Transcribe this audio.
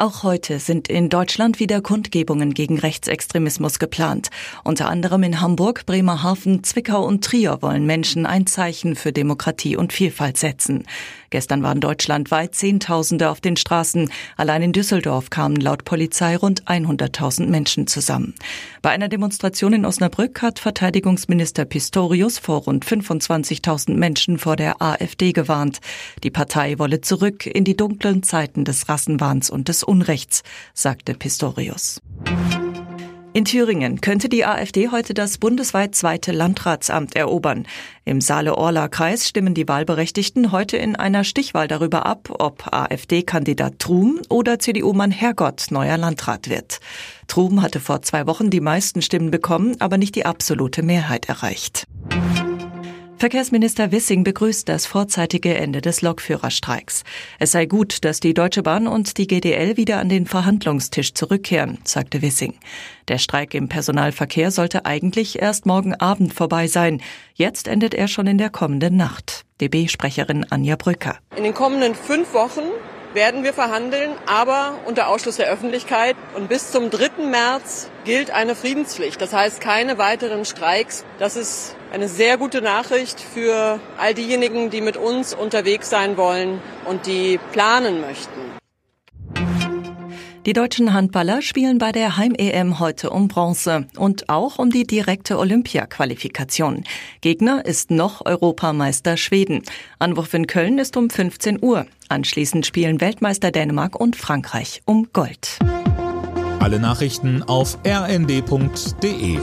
Auch heute sind in Deutschland wieder Kundgebungen gegen Rechtsextremismus geplant. Unter anderem in Hamburg, Bremerhaven, Zwickau und Trier wollen Menschen ein Zeichen für Demokratie und Vielfalt setzen. Gestern waren deutschlandweit Zehntausende auf den Straßen. Allein in Düsseldorf kamen laut Polizei rund 100.000 Menschen zusammen. Bei einer Demonstration in Osnabrück hat Verteidigungsminister Pistorius vor rund 25.000 Menschen vor der AfD gewarnt. Die Partei wolle zurück in die dunklen Zeiten des Rassenwahns und des Unrechts, sagte Pistorius. In Thüringen könnte die AfD heute das bundesweit zweite Landratsamt erobern. Im Saale-Orla-Kreis stimmen die Wahlberechtigten heute in einer Stichwahl darüber ab, ob AfD-Kandidat Trum oder CDU-Mann Herrgott neuer Landrat wird. Trum hatte vor zwei Wochen die meisten Stimmen bekommen, aber nicht die absolute Mehrheit erreicht. Verkehrsminister Wissing begrüßt das vorzeitige Ende des Lokführerstreiks. Es sei gut, dass die Deutsche Bahn und die GDL wieder an den Verhandlungstisch zurückkehren, sagte Wissing. Der Streik im Personalverkehr sollte eigentlich erst morgen Abend vorbei sein. Jetzt endet er schon in der kommenden Nacht. DB-Sprecherin Anja Brücker. In den kommenden fünf Wochen werden wir verhandeln, aber unter Ausschluss der Öffentlichkeit. Und bis zum 3. März gilt eine Friedenspflicht. Das heißt keine weiteren Streiks. Das ist eine sehr gute Nachricht für all diejenigen, die mit uns unterwegs sein wollen und die planen möchten. Die deutschen Handballer spielen bei der Heim-EM heute um Bronze und auch um die direkte Olympia-Qualifikation. Gegner ist noch Europameister Schweden. Anwurf in Köln ist um 15 Uhr. Anschließend spielen Weltmeister Dänemark und Frankreich um Gold. Alle Nachrichten auf rnd.de